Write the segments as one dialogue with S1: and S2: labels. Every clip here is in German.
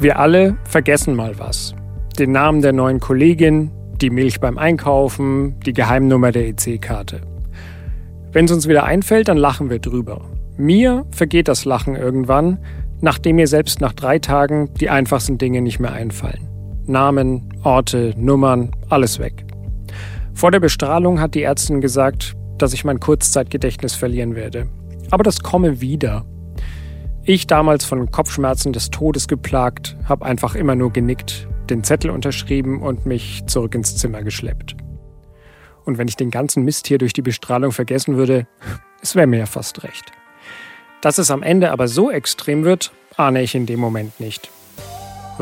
S1: Wir alle vergessen mal was. Den Namen der neuen Kollegin, die Milch beim Einkaufen, die Geheimnummer der EC-Karte. Wenn es uns wieder einfällt, dann lachen wir drüber. Mir vergeht das Lachen irgendwann, nachdem mir selbst nach drei Tagen die einfachsten Dinge nicht mehr einfallen. Namen, Orte, Nummern, alles weg. Vor der Bestrahlung hat die Ärztin gesagt, dass ich mein Kurzzeitgedächtnis verlieren werde. Aber das komme wieder. Ich, damals von Kopfschmerzen des Todes geplagt, habe einfach immer nur genickt, den Zettel unterschrieben und mich zurück ins Zimmer geschleppt. Und wenn ich den ganzen Mist hier durch die Bestrahlung vergessen würde, es wäre mir ja fast recht. Dass es am Ende aber so extrem wird, ahne ich in dem Moment nicht.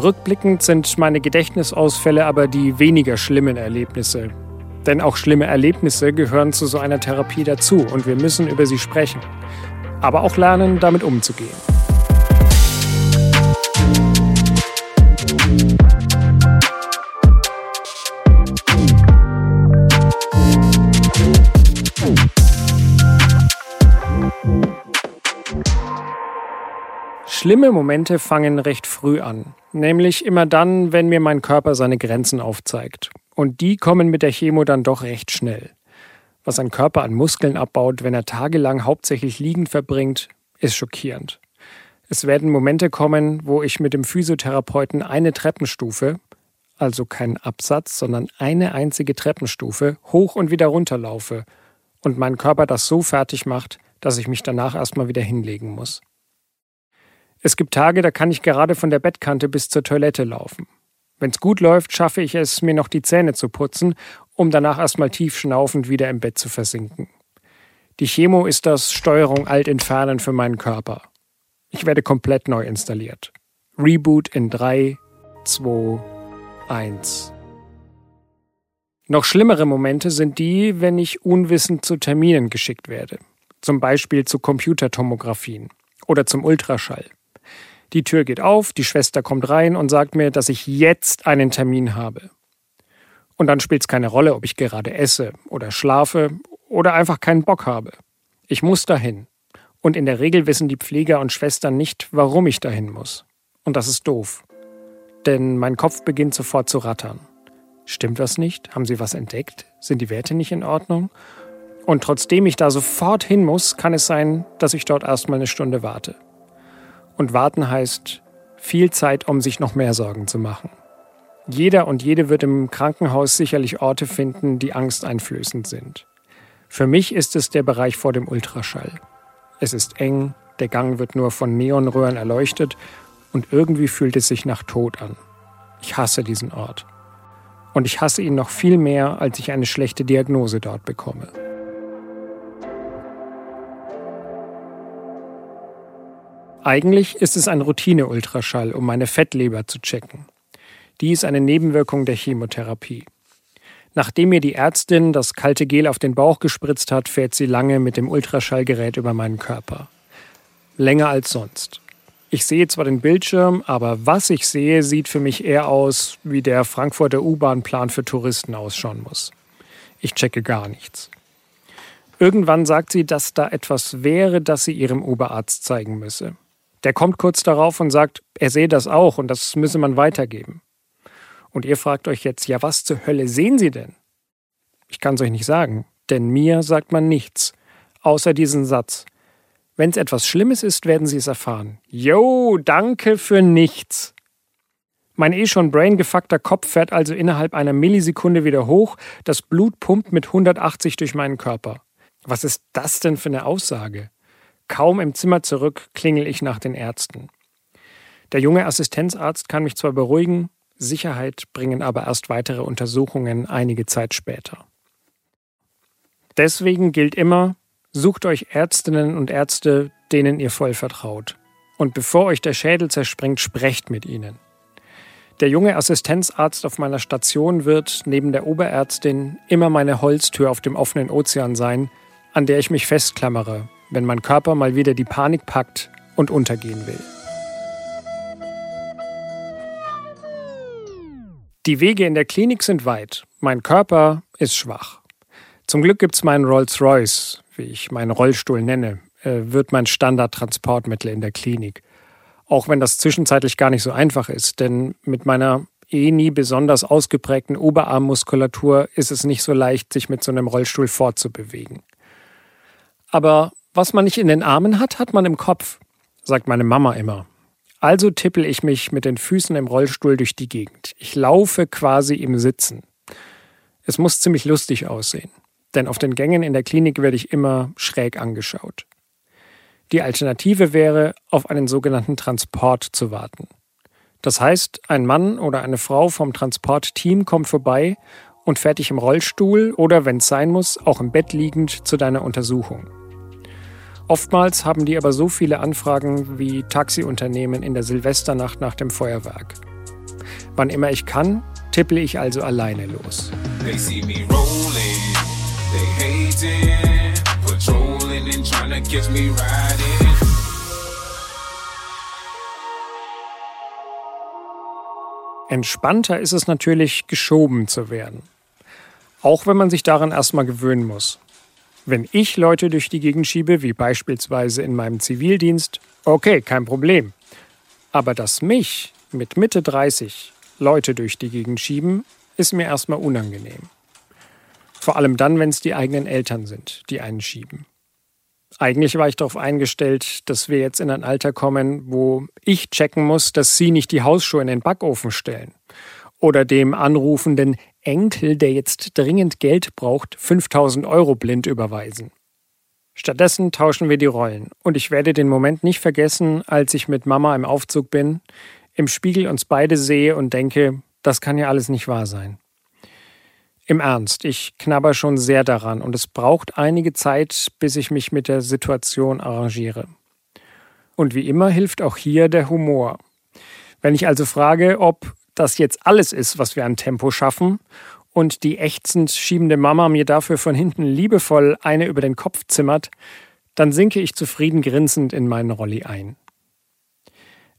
S1: Rückblickend sind meine Gedächtnisausfälle aber die weniger schlimmen Erlebnisse. Denn auch schlimme Erlebnisse gehören zu so einer Therapie dazu und wir müssen über sie sprechen. Aber auch lernen, damit umzugehen. Schlimme Momente fangen recht früh an, nämlich immer dann, wenn mir mein Körper seine Grenzen aufzeigt. Und die kommen mit der Chemo dann doch recht schnell. Was ein Körper an Muskeln abbaut, wenn er tagelang hauptsächlich liegend verbringt, ist schockierend. Es werden Momente kommen, wo ich mit dem Physiotherapeuten eine Treppenstufe, also keinen Absatz, sondern eine einzige Treppenstufe, hoch und wieder runter laufe und mein Körper das so fertig macht, dass ich mich danach erstmal wieder hinlegen muss. Es gibt Tage, da kann ich gerade von der Bettkante bis zur Toilette laufen. Wenn's gut läuft, schaffe ich es, mir noch die Zähne zu putzen, um danach erstmal tief schnaufend wieder im Bett zu versinken. Die Chemo ist das Steuerung alt entfernen für meinen Körper. Ich werde komplett neu installiert. Reboot in 3, 2, 1. Noch schlimmere Momente sind die, wenn ich unwissend zu Terminen geschickt werde. Zum Beispiel zu Computertomographien oder zum Ultraschall. Die Tür geht auf, die Schwester kommt rein und sagt mir, dass ich jetzt einen Termin habe. Und dann spielt es keine Rolle, ob ich gerade esse oder schlafe oder einfach keinen Bock habe. Ich muss dahin. Und in der Regel wissen die Pfleger und Schwestern nicht, warum ich dahin muss. Und das ist doof. Denn mein Kopf beginnt sofort zu rattern. Stimmt was nicht? Haben Sie was entdeckt? Sind die Werte nicht in Ordnung? Und trotzdem ich da sofort hin muss, kann es sein, dass ich dort erstmal eine Stunde warte. Und warten heißt viel Zeit, um sich noch mehr Sorgen zu machen. Jeder und jede wird im Krankenhaus sicherlich Orte finden, die angsteinflößend sind. Für mich ist es der Bereich vor dem Ultraschall. Es ist eng, der Gang wird nur von Neonröhren erleuchtet und irgendwie fühlt es sich nach Tod an. Ich hasse diesen Ort. Und ich hasse ihn noch viel mehr, als ich eine schlechte Diagnose dort bekomme. Eigentlich ist es ein Routine-Ultraschall, um meine Fettleber zu checken. Die ist eine Nebenwirkung der Chemotherapie. Nachdem mir die Ärztin das kalte Gel auf den Bauch gespritzt hat, fährt sie lange mit dem Ultraschallgerät über meinen Körper. Länger als sonst. Ich sehe zwar den Bildschirm, aber was ich sehe, sieht für mich eher aus, wie der Frankfurter U-Bahn-Plan für Touristen ausschauen muss. Ich checke gar nichts. Irgendwann sagt sie, dass da etwas wäre, das sie ihrem Oberarzt zeigen müsse. Der kommt kurz darauf und sagt, er sehe das auch und das müsse man weitergeben. Und ihr fragt euch jetzt, ja, was zur Hölle sehen Sie denn? Ich kann es euch nicht sagen, denn mir sagt man nichts, außer diesen Satz. Wenn es etwas Schlimmes ist, werden Sie es erfahren. Yo, danke für nichts. Mein eh schon braingefuckter Kopf fährt also innerhalb einer Millisekunde wieder hoch, das Blut pumpt mit 180 durch meinen Körper. Was ist das denn für eine Aussage? Kaum im Zimmer zurück klingel ich nach den Ärzten. Der junge Assistenzarzt kann mich zwar beruhigen, Sicherheit bringen aber erst weitere Untersuchungen einige Zeit später. Deswegen gilt immer, sucht euch Ärztinnen und Ärzte, denen ihr voll vertraut. Und bevor euch der Schädel zerspringt, sprecht mit ihnen. Der junge Assistenzarzt auf meiner Station wird neben der Oberärztin immer meine Holztür auf dem offenen Ozean sein, an der ich mich festklammere, wenn mein Körper mal wieder die Panik packt und untergehen will. Die Wege in der Klinik sind weit. Mein Körper ist schwach. Zum Glück gibt's meinen Rolls-Royce, wie ich meinen Rollstuhl nenne, äh, wird mein Standardtransportmittel in der Klinik. Auch wenn das zwischenzeitlich gar nicht so einfach ist, denn mit meiner eh nie besonders ausgeprägten Oberarmmuskulatur ist es nicht so leicht, sich mit so einem Rollstuhl fortzubewegen. Aber was man nicht in den Armen hat, hat man im Kopf, sagt meine Mama immer. Also tippel ich mich mit den Füßen im Rollstuhl durch die Gegend. Ich laufe quasi im Sitzen. Es muss ziemlich lustig aussehen, denn auf den Gängen in der Klinik werde ich immer schräg angeschaut. Die Alternative wäre, auf einen sogenannten Transport zu warten. Das heißt, ein Mann oder eine Frau vom Transportteam kommt vorbei und fährt dich im Rollstuhl oder, wenn es sein muss, auch im Bett liegend zu deiner Untersuchung. Oftmals haben die aber so viele Anfragen wie Taxiunternehmen in der Silvesternacht nach dem Feuerwerk. Wann immer ich kann, tippel ich also alleine los. They see me rolling, they hating, patrolling and trying to catch me riding. Entspannter ist es natürlich, geschoben zu werden. Auch wenn man sich daran erstmal gewöhnen muss. Wenn ich Leute durch die Gegend schiebe, wie beispielsweise in meinem Zivildienst, okay, kein Problem. Aber dass mich mit Mitte 30 Leute durch die Gegend schieben, ist mir erstmal unangenehm. Vor allem dann, wenn es die eigenen Eltern sind, die einen schieben. Eigentlich war ich darauf eingestellt, dass wir jetzt in ein Alter kommen, wo ich checken muss, dass Sie nicht die Hausschuhe in den Backofen stellen. Oder dem anrufenden Enkel, der jetzt dringend Geld braucht, 5000 Euro blind überweisen. Stattdessen tauschen wir die Rollen. Und ich werde den Moment nicht vergessen, als ich mit Mama im Aufzug bin, im Spiegel uns beide sehe und denke, das kann ja alles nicht wahr sein. Im Ernst, ich knabber schon sehr daran und es braucht einige Zeit, bis ich mich mit der Situation arrangiere. Und wie immer hilft auch hier der Humor. Wenn ich also frage, ob das jetzt alles ist, was wir an Tempo schaffen, und die ächzend schiebende Mama mir dafür von hinten liebevoll eine über den Kopf zimmert, dann sinke ich zufrieden grinsend in meinen Rolli ein.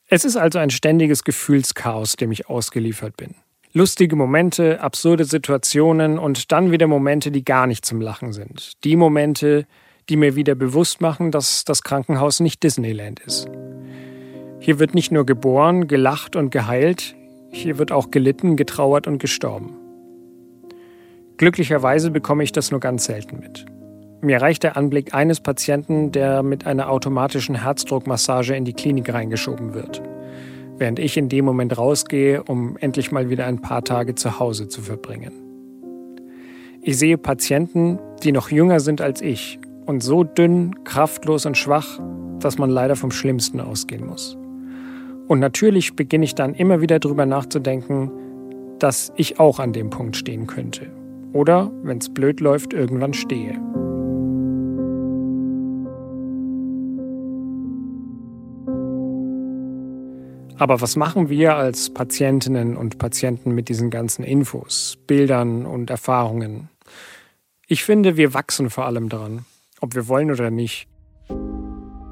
S1: Es ist also ein ständiges Gefühlschaos, dem ich ausgeliefert bin. Lustige Momente, absurde Situationen und dann wieder Momente, die gar nicht zum Lachen sind. Die Momente, die mir wieder bewusst machen, dass das Krankenhaus nicht Disneyland ist. Hier wird nicht nur geboren, gelacht und geheilt, hier wird auch gelitten, getrauert und gestorben. Glücklicherweise bekomme ich das nur ganz selten mit. Mir reicht der Anblick eines Patienten, der mit einer automatischen Herzdruckmassage in die Klinik reingeschoben wird während ich in dem Moment rausgehe, um endlich mal wieder ein paar Tage zu Hause zu verbringen. Ich sehe Patienten, die noch jünger sind als ich und so dünn, kraftlos und schwach, dass man leider vom Schlimmsten ausgehen muss. Und natürlich beginne ich dann immer wieder darüber nachzudenken, dass ich auch an dem Punkt stehen könnte. Oder, wenn es blöd läuft, irgendwann stehe. Aber was machen wir als Patientinnen und Patienten mit diesen ganzen Infos, Bildern und Erfahrungen? Ich finde, wir wachsen vor allem daran, ob wir wollen oder nicht.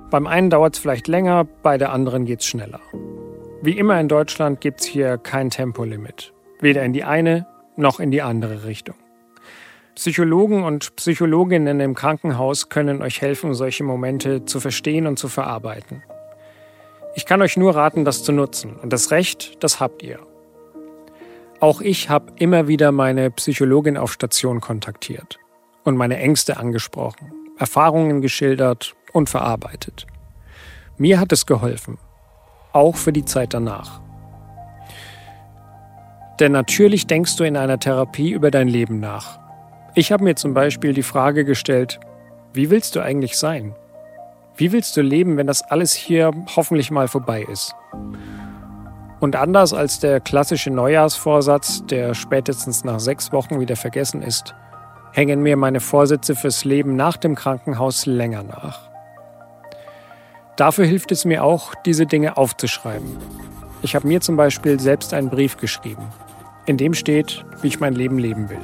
S1: Beim einen dauert es vielleicht länger, bei der anderen geht es schneller. Wie immer in Deutschland gibt es hier kein Tempolimit. Weder in die eine noch in die andere Richtung. Psychologen und Psychologinnen im Krankenhaus können euch helfen, solche Momente zu verstehen und zu verarbeiten. Ich kann euch nur raten, das zu nutzen. Und das Recht, das habt ihr. Auch ich habe immer wieder meine Psychologin auf Station kontaktiert und meine Ängste angesprochen, Erfahrungen geschildert und verarbeitet. Mir hat es geholfen, auch für die Zeit danach. Denn natürlich denkst du in einer Therapie über dein Leben nach. Ich habe mir zum Beispiel die Frage gestellt, wie willst du eigentlich sein? Wie willst du leben, wenn das alles hier hoffentlich mal vorbei ist? Und anders als der klassische Neujahrsvorsatz, der spätestens nach sechs Wochen wieder vergessen ist, hängen mir meine Vorsätze fürs Leben nach dem Krankenhaus länger nach. Dafür hilft es mir auch, diese Dinge aufzuschreiben. Ich habe mir zum Beispiel selbst einen Brief geschrieben, in dem steht, wie ich mein Leben leben will.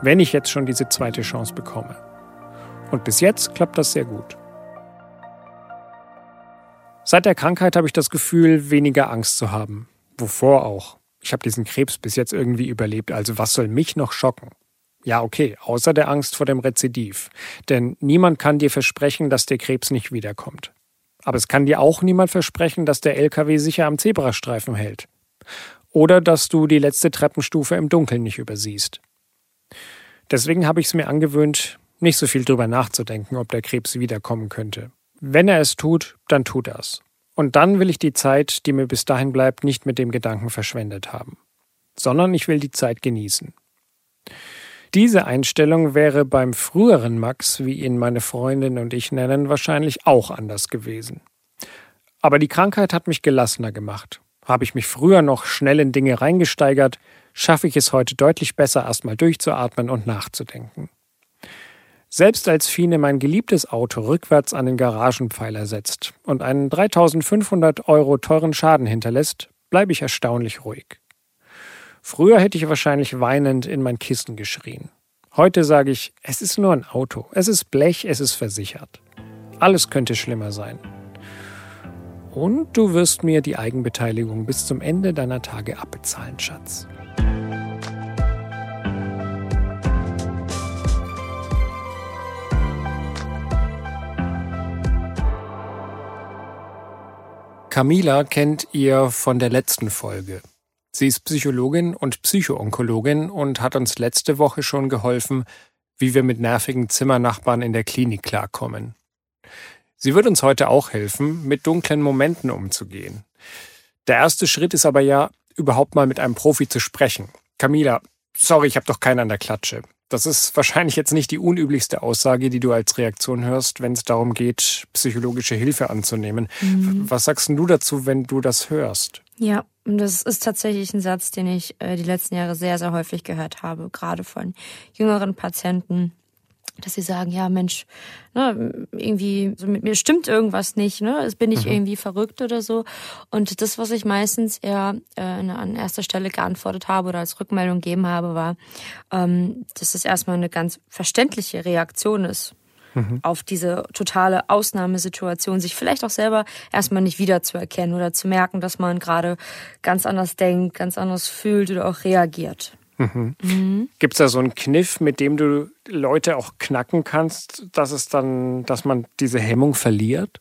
S1: Wenn ich jetzt schon diese zweite Chance bekomme. Und bis jetzt klappt das sehr gut. Seit der Krankheit habe ich das Gefühl, weniger Angst zu haben. Wovor auch? Ich habe diesen Krebs bis jetzt irgendwie überlebt, also was soll mich noch schocken? Ja, okay, außer der Angst vor dem Rezidiv. Denn niemand kann dir versprechen, dass der Krebs nicht wiederkommt. Aber es kann dir auch niemand versprechen, dass der LKW sicher am Zebrastreifen hält. Oder dass du die letzte Treppenstufe im Dunkeln nicht übersiehst. Deswegen habe ich es mir angewöhnt, nicht so viel drüber nachzudenken, ob der Krebs wiederkommen könnte. Wenn er es tut, dann tut er es. Und dann will ich die Zeit, die mir bis dahin bleibt, nicht mit dem Gedanken verschwendet haben, sondern ich will die Zeit genießen. Diese Einstellung wäre beim früheren Max, wie ihn meine Freundin und ich nennen, wahrscheinlich auch anders gewesen. Aber die Krankheit hat mich gelassener gemacht. Habe ich mich früher noch schnell in Dinge reingesteigert, schaffe ich es heute deutlich besser, erstmal durchzuatmen und nachzudenken. Selbst als Fine mein geliebtes Auto rückwärts an den Garagenpfeiler setzt und einen 3500 Euro teuren Schaden hinterlässt, bleibe ich erstaunlich ruhig. Früher hätte ich wahrscheinlich weinend in mein Kissen geschrien. Heute sage ich, es ist nur ein Auto, es ist Blech, es ist versichert. Alles könnte schlimmer sein. Und du wirst mir die Eigenbeteiligung bis zum Ende deiner Tage abbezahlen, Schatz. Camila kennt ihr von der letzten Folge. Sie ist Psychologin und Psychoonkologin und hat uns letzte Woche schon geholfen, wie wir mit nervigen Zimmernachbarn in der Klinik klarkommen. Sie wird uns heute auch helfen, mit dunklen Momenten umzugehen. Der erste Schritt ist aber ja, überhaupt mal mit einem Profi zu sprechen. Camila, sorry, ich habe doch keinen an der Klatsche. Das ist wahrscheinlich jetzt nicht die unüblichste Aussage, die du als Reaktion hörst, wenn es darum geht, psychologische Hilfe anzunehmen. Mhm. Was sagst du dazu, wenn du das hörst?
S2: Ja, das ist tatsächlich ein Satz, den ich äh, die letzten Jahre sehr, sehr häufig gehört habe, gerade von jüngeren Patienten dass sie sagen, ja Mensch, ne, irgendwie so mit mir stimmt irgendwas nicht, ne, es bin ich mhm. irgendwie verrückt oder so. Und das, was ich meistens eher äh, an erster Stelle geantwortet habe oder als Rückmeldung gegeben habe, war, ähm, dass es erstmal eine ganz verständliche Reaktion ist. Mhm. auf diese totale Ausnahmesituation, sich vielleicht auch selber erstmal nicht wiederzuerkennen oder zu merken, dass man gerade ganz anders denkt, ganz anders fühlt oder auch reagiert.
S1: Mhm. Mhm. Gibt es da so einen Kniff, mit dem du Leute auch knacken kannst, dass es dann, dass man diese Hemmung verliert?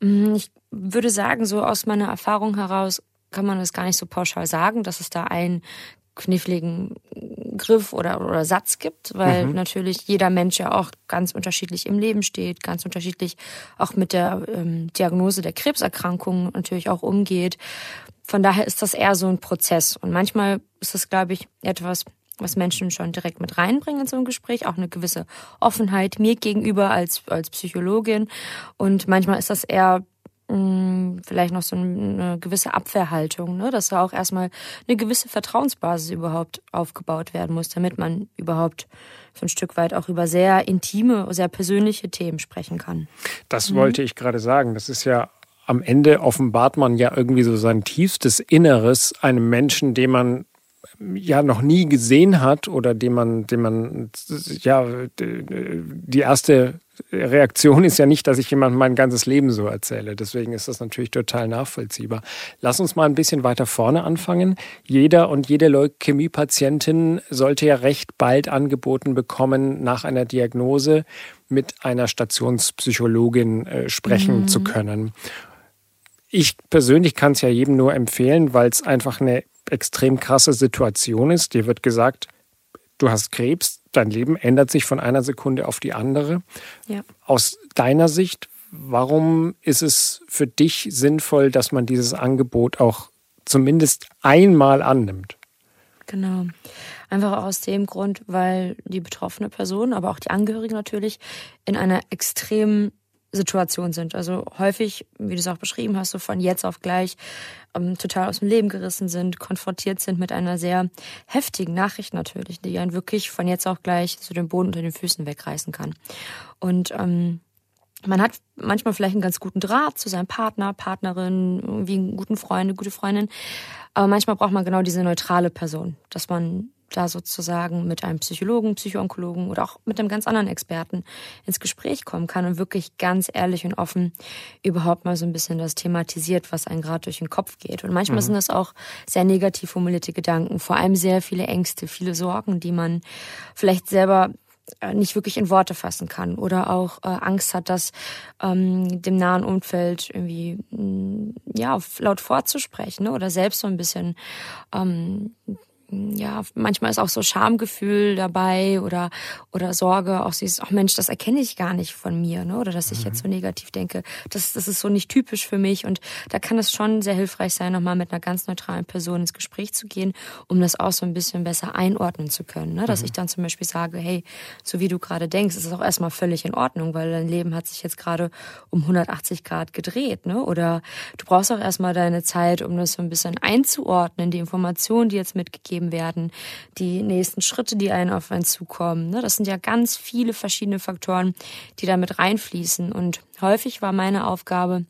S2: Mhm, ich würde sagen, so aus meiner Erfahrung heraus kann man das gar nicht so pauschal sagen, dass es da einen kniffligen Griff oder, oder Satz gibt, weil mhm. natürlich jeder Mensch ja auch ganz unterschiedlich im Leben steht, ganz unterschiedlich auch mit der ähm, Diagnose der Krebserkrankung natürlich auch umgeht. Von daher ist das eher so ein Prozess. Und manchmal ist das, glaube ich, etwas, was Menschen schon direkt mit reinbringen in so ein Gespräch, auch eine gewisse Offenheit mir gegenüber als, als Psychologin. Und manchmal ist das eher vielleicht noch so eine gewisse Abwehrhaltung, ne? dass da auch erstmal eine gewisse Vertrauensbasis überhaupt aufgebaut werden muss, damit man überhaupt so ein Stück weit auch über sehr intime, sehr persönliche Themen sprechen kann.
S1: Das mhm. wollte ich gerade sagen. Das ist ja am Ende offenbart man ja irgendwie so sein tiefstes Inneres einem Menschen, den man ja noch nie gesehen hat oder den man, den man, ja, die erste Reaktion ist ja nicht, dass ich jemandem mein ganzes Leben so erzähle. Deswegen ist das natürlich total nachvollziehbar. Lass uns mal ein bisschen weiter vorne anfangen. Jeder und jede Leukämie-Patientin sollte ja recht bald angeboten bekommen, nach einer Diagnose mit einer Stationspsychologin äh, sprechen mhm. zu können. Ich persönlich kann es ja jedem nur empfehlen, weil es einfach eine extrem krasse Situation ist. Dir wird gesagt, du hast Krebs, dein Leben ändert sich von einer Sekunde auf die andere. Ja. Aus deiner Sicht, warum ist es für dich sinnvoll, dass man dieses Angebot auch zumindest einmal annimmt?
S2: Genau. Einfach aus dem Grund, weil die betroffene Person, aber auch die Angehörigen natürlich in einer extremen Situation sind. Also häufig, wie du es auch beschrieben hast, so von jetzt auf gleich ähm, total aus dem Leben gerissen sind, konfrontiert sind mit einer sehr heftigen Nachricht natürlich, die einen wirklich von jetzt auf gleich so den Boden unter den Füßen wegreißen kann. Und ähm, man hat manchmal vielleicht einen ganz guten Draht zu seinem Partner, Partnerin, irgendwie einen guten Freund, eine gute Freundin. Aber manchmal braucht man genau diese neutrale Person, dass man da sozusagen mit einem Psychologen, Psychoonkologen oder auch mit einem ganz anderen Experten ins Gespräch kommen kann und wirklich ganz ehrlich und offen überhaupt mal so ein bisschen das thematisiert, was einem gerade durch den Kopf geht. Und manchmal mhm. sind das auch sehr negativ formulierte Gedanken, vor allem sehr viele Ängste, viele Sorgen, die man vielleicht selber äh, nicht wirklich in Worte fassen kann oder auch äh, Angst hat, das ähm, dem nahen Umfeld irgendwie mh, mm, ja laut vorzusprechen ne? oder selbst so ein bisschen ähm, ja, manchmal ist auch so Schamgefühl dabei oder, oder Sorge, auch sie ist, ach Mensch, das erkenne ich gar nicht von mir, ne? Oder dass ich jetzt so mhm. negativ denke. Das, das ist so nicht typisch für mich. Und da kann es schon sehr hilfreich sein, nochmal mit einer ganz neutralen Person ins Gespräch zu gehen, um das auch so ein bisschen besser einordnen zu können. Ne? Dass mhm. ich dann zum Beispiel sage, hey, so wie du gerade denkst, ist es auch erstmal völlig in Ordnung, weil dein Leben hat sich jetzt gerade um 180 Grad gedreht, ne? Oder du brauchst auch erstmal deine Zeit, um das so ein bisschen einzuordnen, die Informationen, die jetzt mitgegeben gegeben werden, die nächsten Schritte, die einen auf einen zukommen. Ne? Das sind ja ganz viele verschiedene Faktoren, die da mit reinfließen. Und häufig war meine Aufgabe,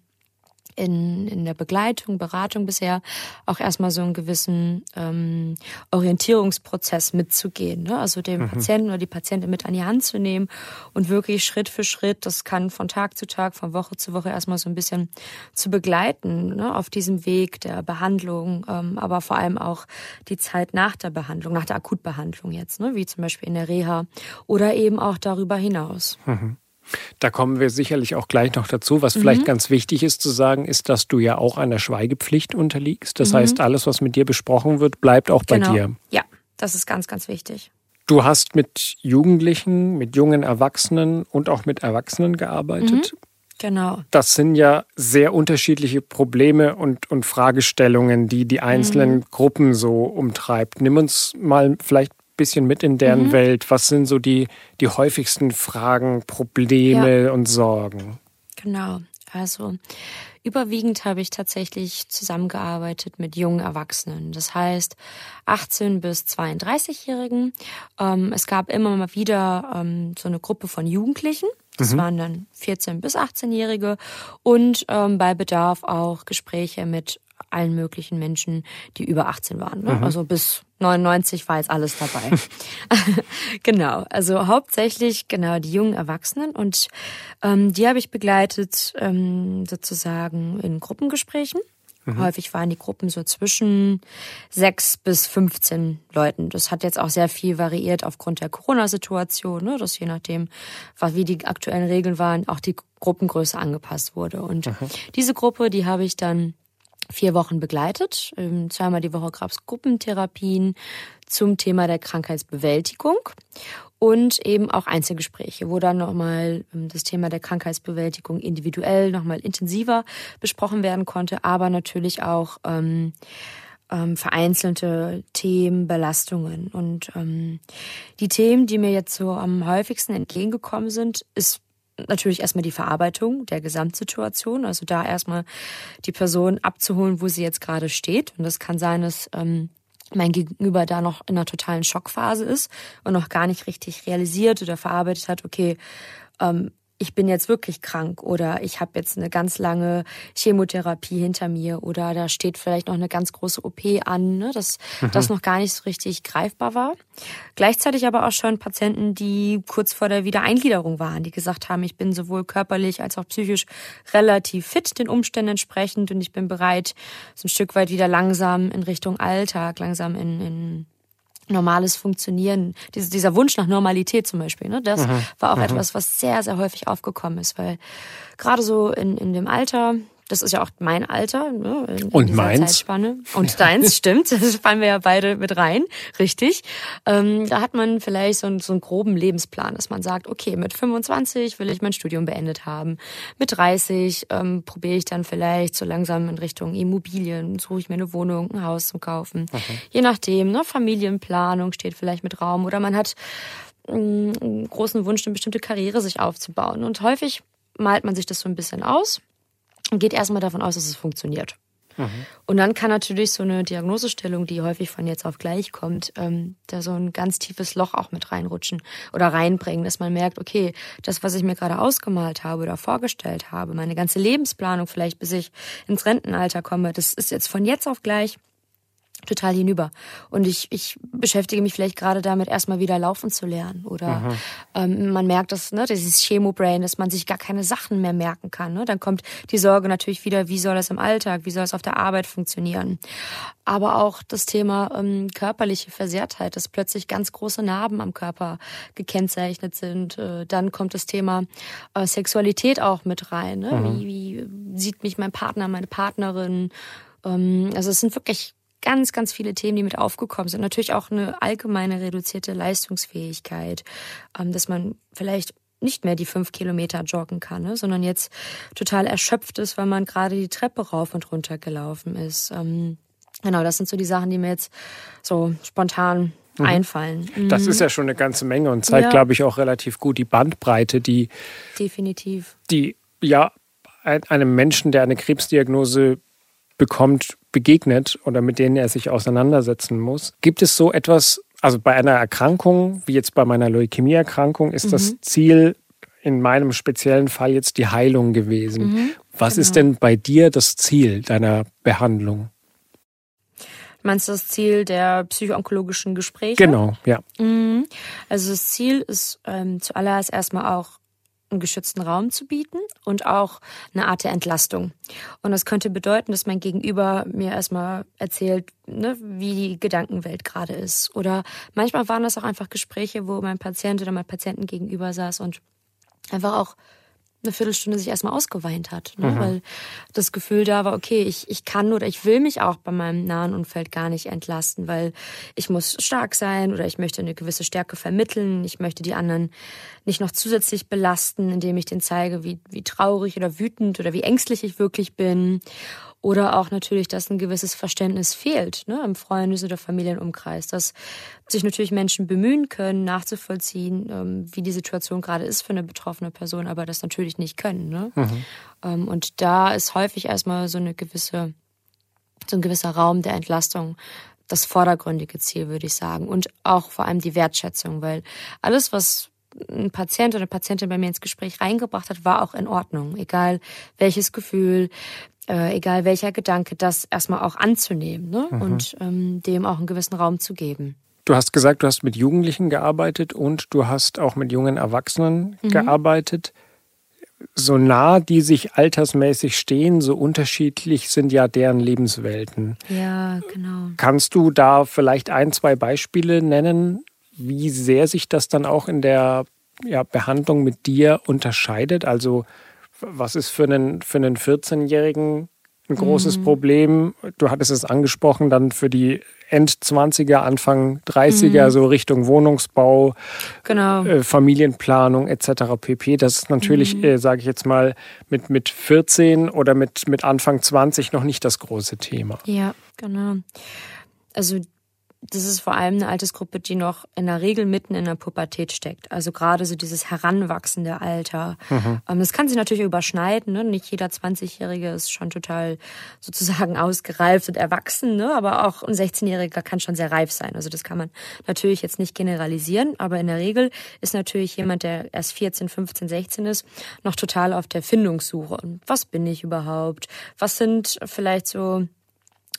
S2: in, in der Begleitung, Beratung bisher auch erstmal so einen gewissen ähm, Orientierungsprozess mitzugehen. Ne? Also den mhm. Patienten oder die Patientin mit an die Hand zu nehmen und wirklich Schritt für Schritt, das kann von Tag zu Tag, von Woche zu Woche erstmal so ein bisschen zu begleiten ne? auf diesem Weg der Behandlung, ähm, aber vor allem auch die Zeit nach der Behandlung, nach der Akutbehandlung jetzt, ne? wie zum Beispiel in der Reha oder eben auch darüber hinaus.
S1: Mhm. Da kommen wir sicherlich auch gleich noch dazu. Was mhm. vielleicht ganz wichtig ist zu sagen, ist, dass du ja auch einer Schweigepflicht unterliegst. Das mhm. heißt, alles, was mit dir besprochen wird, bleibt auch genau. bei dir.
S2: Ja, das ist ganz, ganz wichtig.
S1: Du hast mit Jugendlichen, mit jungen Erwachsenen und auch mit Erwachsenen gearbeitet. Mhm.
S2: Genau.
S1: Das sind ja sehr unterschiedliche Probleme und, und Fragestellungen, die die einzelnen mhm. Gruppen so umtreibt. Nimm uns mal vielleicht bisschen mit in deren mhm. Welt. Was sind so die, die häufigsten Fragen, Probleme ja. und Sorgen?
S2: Genau. Also überwiegend habe ich tatsächlich zusammengearbeitet mit jungen Erwachsenen. Das heißt 18 bis 32-Jährigen. Ähm, es gab immer mal wieder ähm, so eine Gruppe von Jugendlichen. Das mhm. waren dann 14 bis 18-Jährige und ähm, bei Bedarf auch Gespräche mit allen möglichen Menschen, die über 18 waren. Ne? Mhm. Also bis 99 war jetzt alles dabei. genau, also hauptsächlich genau die jungen Erwachsenen und ähm, die habe ich begleitet ähm, sozusagen in Gruppengesprächen. Mhm. Häufig waren die Gruppen so zwischen sechs bis 15 Leuten. Das hat jetzt auch sehr viel variiert aufgrund der Corona-Situation, ne? dass je nachdem, wie die aktuellen Regeln waren, auch die Gruppengröße angepasst wurde. Und mhm. diese Gruppe, die habe ich dann vier Wochen begleitet. Ähm, zweimal die Woche gab es Gruppentherapien zum Thema der Krankheitsbewältigung und eben auch Einzelgespräche, wo dann nochmal ähm, das Thema der Krankheitsbewältigung individuell nochmal intensiver besprochen werden konnte, aber natürlich auch ähm, ähm, vereinzelte Themen, Belastungen. Und ähm, die Themen, die mir jetzt so am häufigsten entgegengekommen sind, ist natürlich erstmal die Verarbeitung der Gesamtsituation, also da erstmal die Person abzuholen, wo sie jetzt gerade steht. Und das kann sein, dass ähm, mein Gegenüber da noch in einer totalen Schockphase ist und noch gar nicht richtig realisiert oder verarbeitet hat, okay, ähm, ich bin jetzt wirklich krank oder ich habe jetzt eine ganz lange Chemotherapie hinter mir oder da steht vielleicht noch eine ganz große OP an, ne, dass mhm. das noch gar nicht so richtig greifbar war. Gleichzeitig aber auch schon Patienten, die kurz vor der Wiedereingliederung waren, die gesagt haben, ich bin sowohl körperlich als auch psychisch relativ fit den Umständen entsprechend und ich bin bereit, so ein Stück weit wieder langsam in Richtung Alltag, langsam in, in normales Funktionieren, dieser Wunsch nach Normalität zum Beispiel, ne, das mhm. war auch mhm. etwas, was sehr, sehr häufig aufgekommen ist, weil gerade so in, in dem Alter, das ist ja auch mein Alter. Ne,
S1: in, und in meins. Zeitspanne.
S2: Und deins, stimmt. Das fallen wir ja beide mit rein. Richtig. Ähm, da hat man vielleicht so, einen, so einen groben Lebensplan, dass man sagt, okay, mit 25 will ich mein Studium beendet haben. Mit 30 ähm, probiere ich dann vielleicht so langsam in Richtung Immobilien, suche ich mir eine Wohnung, ein Haus zum Kaufen. Okay. Je nachdem, ne, Familienplanung steht vielleicht mit Raum oder man hat mm, einen großen Wunsch, eine bestimmte Karriere sich aufzubauen. Und häufig malt man sich das so ein bisschen aus und geht erstmal davon aus, dass es funktioniert. Mhm. Und dann kann natürlich so eine Diagnosestellung, die häufig von jetzt auf gleich kommt, ähm, da so ein ganz tiefes Loch auch mit reinrutschen oder reinbringen, dass man merkt, okay, das, was ich mir gerade ausgemalt habe oder vorgestellt habe, meine ganze Lebensplanung vielleicht, bis ich ins Rentenalter komme, das ist jetzt von jetzt auf gleich total hinüber. Und ich, ich beschäftige mich vielleicht gerade damit, erstmal wieder laufen zu lernen. Oder ähm, man merkt das, ne, dieses Chemo-Brain, dass man sich gar keine Sachen mehr merken kann. Ne? Dann kommt die Sorge natürlich wieder, wie soll das im Alltag, wie soll es auf der Arbeit funktionieren. Aber auch das Thema ähm, körperliche Versehrtheit, dass plötzlich ganz große Narben am Körper gekennzeichnet sind. Äh, dann kommt das Thema äh, Sexualität auch mit rein. Ne? Wie, wie sieht mich mein Partner, meine Partnerin? Ähm, also es sind wirklich ganz, ganz viele Themen, die mit aufgekommen sind. Natürlich auch eine allgemeine reduzierte Leistungsfähigkeit, ähm, dass man vielleicht nicht mehr die fünf Kilometer joggen kann, ne, sondern jetzt total erschöpft ist, weil man gerade die Treppe rauf und runter gelaufen ist. Ähm, genau, das sind so die Sachen, die mir jetzt so spontan mhm. einfallen.
S1: Das mhm. ist ja schon eine ganze Menge und zeigt, ja. glaube ich, auch relativ gut die Bandbreite, die
S2: definitiv
S1: die ja einem Menschen, der eine Krebsdiagnose bekommt, begegnet oder mit denen er sich auseinandersetzen muss. Gibt es so etwas, also bei einer Erkrankung, wie jetzt bei meiner Leukämieerkrankung, ist mhm. das Ziel in meinem speziellen Fall jetzt die Heilung gewesen. Mhm, Was genau. ist denn bei dir das Ziel deiner Behandlung?
S2: Meinst du das Ziel der psychoonkologischen Gespräche?
S1: Genau, ja.
S2: Mhm. Also das Ziel ist ähm, zuallererst erstmal auch einen geschützten Raum zu bieten und auch eine Art der Entlastung. Und das könnte bedeuten, dass mein Gegenüber mir erstmal erzählt, ne, wie die Gedankenwelt gerade ist. Oder manchmal waren das auch einfach Gespräche, wo mein Patient oder mein Patienten gegenüber saß und einfach auch eine Viertelstunde sich erstmal ausgeweint hat, ne? Mhm. weil das Gefühl da war, okay, ich, ich kann oder ich will mich auch bei meinem nahen Umfeld gar nicht entlasten, weil ich muss stark sein oder ich möchte eine gewisse Stärke vermitteln, ich möchte die anderen nicht noch zusätzlich belasten, indem ich denen zeige, wie, wie traurig oder wütend oder wie ängstlich ich wirklich bin oder auch natürlich, dass ein gewisses Verständnis fehlt ne, im Freundes- oder Familienumkreis. Dass sich natürlich Menschen bemühen können, nachzuvollziehen, ähm, wie die Situation gerade ist für eine betroffene Person, aber das natürlich nicht können. Ne? Mhm. Ähm, und da ist häufig erstmal so eine gewisse, so ein gewisser Raum der Entlastung das vordergründige Ziel, würde ich sagen. Und auch vor allem die Wertschätzung, weil alles, was ein Patient oder eine Patientin bei mir ins Gespräch reingebracht hat, war auch in Ordnung. Egal welches Gefühl, äh, egal welcher Gedanke, das erstmal auch anzunehmen ne? Mhm. und ähm, dem auch einen gewissen Raum zu geben.
S1: Du hast gesagt, du hast mit Jugendlichen gearbeitet und du hast auch mit jungen Erwachsenen mhm. gearbeitet. So nah die sich altersmäßig stehen, so unterschiedlich sind ja deren Lebenswelten.
S2: Ja, genau.
S1: Kannst du da vielleicht ein, zwei Beispiele nennen, wie sehr sich das dann auch in der ja, Behandlung mit dir unterscheidet? Also was ist für einen, für einen 14-Jährigen ein großes mhm. Problem? Du hattest es angesprochen, dann für die End-20er, Anfang 30er, mhm. so Richtung Wohnungsbau,
S2: genau.
S1: äh, Familienplanung etc. pp. Das ist natürlich, mhm. äh, sage ich jetzt mal, mit, mit 14 oder mit, mit Anfang 20 noch nicht das große Thema.
S2: Ja, genau. Also das ist vor allem eine Altersgruppe, die noch in der Regel mitten in der Pubertät steckt. Also gerade so dieses heranwachsende Alter. Mhm. Ähm, das kann sich natürlich überschneiden. Ne? Nicht jeder 20-Jährige ist schon total sozusagen ausgereift und erwachsen, ne? aber auch ein 16-Jähriger kann schon sehr reif sein. Also das kann man natürlich jetzt nicht generalisieren, aber in der Regel ist natürlich jemand, der erst 14, 15, 16 ist, noch total auf der Findungssuche. Und was bin ich überhaupt? Was sind vielleicht so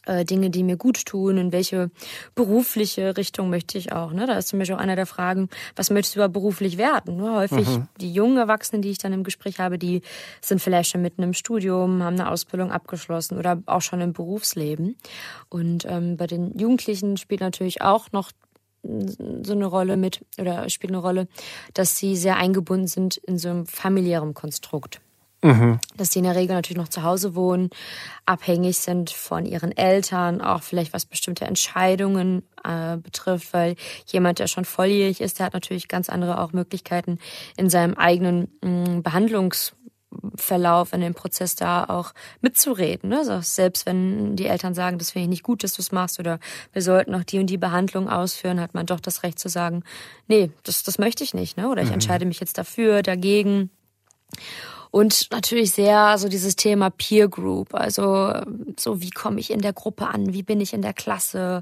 S2: äh, Dinge, die mir gut tun, in welche berufliche Richtung möchte ich auch. Ne? Da ist zum Beispiel auch einer der Fragen, was möchtest du überhaupt beruflich werden? Ne? Häufig mhm. die jungen Erwachsenen, die ich dann im Gespräch habe, die sind vielleicht schon mitten im Studium, haben eine Ausbildung abgeschlossen oder auch schon im Berufsleben. Und ähm, bei den Jugendlichen spielt natürlich auch noch so eine Rolle mit oder spielt eine Rolle, dass sie sehr eingebunden sind in so einem familiären Konstrukt. Mhm. Dass sie in der Regel natürlich noch zu Hause wohnen, abhängig sind von ihren Eltern, auch vielleicht was bestimmte Entscheidungen äh, betrifft, weil jemand, der schon volljährig ist, der hat natürlich ganz andere auch Möglichkeiten in seinem eigenen mh, mm, Behandlungsverlauf, in dem Prozess da auch mitzureden. Ne? Also selbst wenn die Eltern sagen, das finde ich nicht gut, dass du es machst oder wir sollten noch die und die Behandlung ausführen, hat man doch das Recht zu sagen, nee, das, das möchte ich nicht. Ne? Oder ich mhm. entscheide mich jetzt dafür, dagegen. Und natürlich sehr so dieses Thema Peer Group, also so wie komme ich in der Gruppe an, wie bin ich in der Klasse,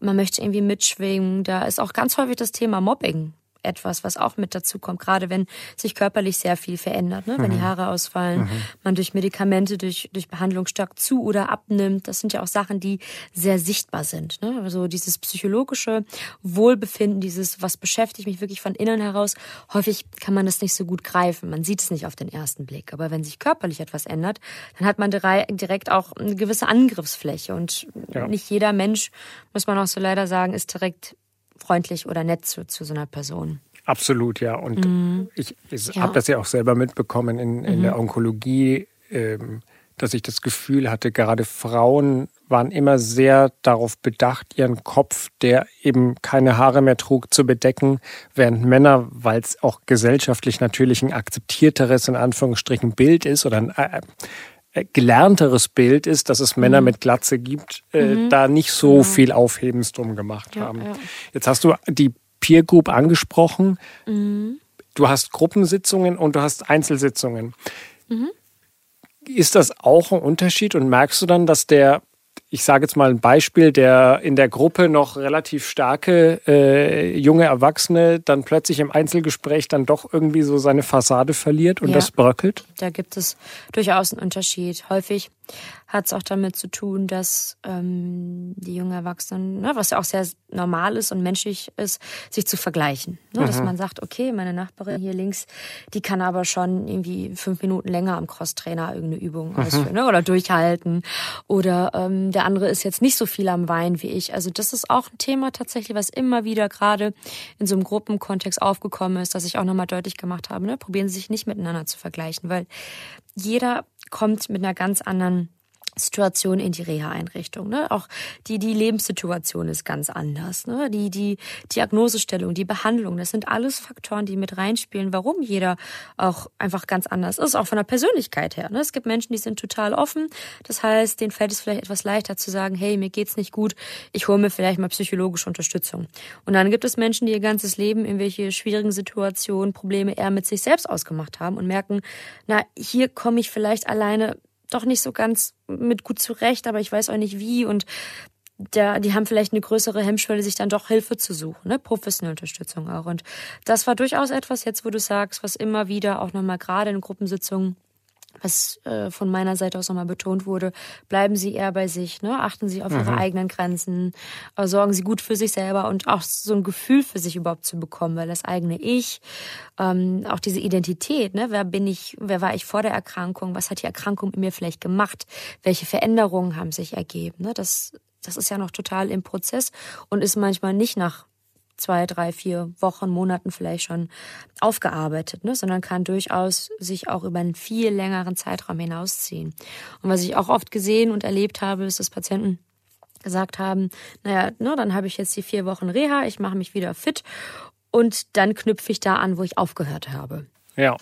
S2: man möchte irgendwie mitschwingen. Da ist auch ganz häufig das Thema Mobbing etwas, was auch mit dazu kommt, gerade wenn sich körperlich sehr viel verändert, ne? wenn die mhm. Haare ausfallen, mhm. man durch Medikamente, durch, durch Behandlung stark zu oder abnimmt. Das sind ja auch Sachen, die sehr sichtbar sind. Ne? Also dieses psychologische Wohlbefinden, dieses, was beschäftigt mich wirklich von innen heraus, häufig kann man das nicht so gut greifen. Man sieht es nicht auf den ersten Blick. Aber wenn sich körperlich etwas ändert, dann hat man direkt auch eine gewisse Angriffsfläche. Und ja. nicht jeder Mensch, muss man auch so leider sagen, ist direkt freundlich oder nett zu, zu so einer Person.
S1: Absolut, ja. Und mhm. ich, ich ja. habe das ja auch selber mitbekommen in, in mhm. der Onkologie, ähm, dass ich das Gefühl hatte, gerade Frauen waren immer sehr darauf bedacht, ihren Kopf, der eben keine Haare mehr trug, zu bedecken, während Männer, weil es auch gesellschaftlich natürlich ein akzeptierteres, in Anführungsstrichen, Bild ist oder ein äh, gelernteres Bild ist, dass es Männer mhm. mit Glatze gibt, äh, mhm. da nicht so viel Aufhebens drum gemacht ja, haben. Ja. Jetzt hast du die Peer Group angesprochen. Mhm. Du hast Gruppensitzungen und du hast Einzelsitzungen. Mhm. Ist das auch ein Unterschied und merkst du dann, dass der ich sage jetzt mal ein Beispiel, der in der Gruppe noch relativ starke äh, junge Erwachsene dann plötzlich im Einzelgespräch dann doch irgendwie so seine Fassade verliert und ja, das bröckelt?
S2: Da gibt es durchaus einen Unterschied. Häufig hat es auch damit zu tun, dass ähm, die jungen Erwachsenen, ne, was ja auch sehr normal ist und menschlich ist, sich zu vergleichen. Ne? Mhm. Dass man sagt, okay, meine Nachbarin hier links, die kann aber schon irgendwie fünf Minuten länger am Crosstrainer irgendeine Übung mhm. ausführen ne? oder durchhalten. Oder ähm, der andere ist jetzt nicht so viel am Wein wie ich. Also das ist auch ein Thema tatsächlich, was immer wieder gerade in so einem Gruppenkontext aufgekommen ist, dass ich auch nochmal deutlich gemacht habe. Ne? Probieren Sie sich nicht miteinander zu vergleichen, weil jeder kommt mit einer ganz anderen Situation in die Reha-Einrichtung. Ne? Auch die, die Lebenssituation ist ganz anders. Ne? Die, die Diagnosestellung, die Behandlung, das sind alles Faktoren, die mit reinspielen, warum jeder auch einfach ganz anders ist, auch von der Persönlichkeit her. Ne? Es gibt Menschen, die sind total offen. Das heißt, denen fällt es vielleicht etwas leichter zu sagen, hey, mir geht's nicht gut, ich hole mir vielleicht mal psychologische Unterstützung. Und dann gibt es Menschen, die ihr ganzes Leben in welche schwierigen Situationen, Probleme eher mit sich selbst ausgemacht haben und merken, na, hier komme ich vielleicht alleine doch nicht so ganz mit gut zurecht, aber ich weiß auch nicht wie und der, die haben vielleicht eine größere Hemmschwelle, sich dann doch Hilfe zu suchen, ne? professionelle Unterstützung auch. Und das war durchaus etwas jetzt, wo du sagst, was immer wieder auch nochmal gerade in Gruppensitzungen was äh, von meiner Seite aus nochmal betont wurde, bleiben Sie eher bei sich, ne? achten Sie auf mhm. Ihre eigenen Grenzen, äh, sorgen Sie gut für sich selber und auch so ein Gefühl für sich überhaupt zu bekommen, weil das eigene Ich, ähm, auch diese Identität, ne? wer bin ich, wer war ich vor der Erkrankung, was hat die Erkrankung in mir vielleicht gemacht, welche Veränderungen haben sich ergeben, ne? das, das ist ja noch total im Prozess und ist manchmal nicht nach zwei, drei, vier Wochen, Monaten vielleicht schon aufgearbeitet, ne? sondern kann durchaus sich auch über einen viel längeren Zeitraum hinausziehen. Und was ich auch oft gesehen und erlebt habe, ist, dass Patienten gesagt haben, naja, ne, dann habe ich jetzt die vier Wochen Reha, ich mache mich wieder fit und dann knüpfe ich da an, wo ich aufgehört habe.
S1: Ja.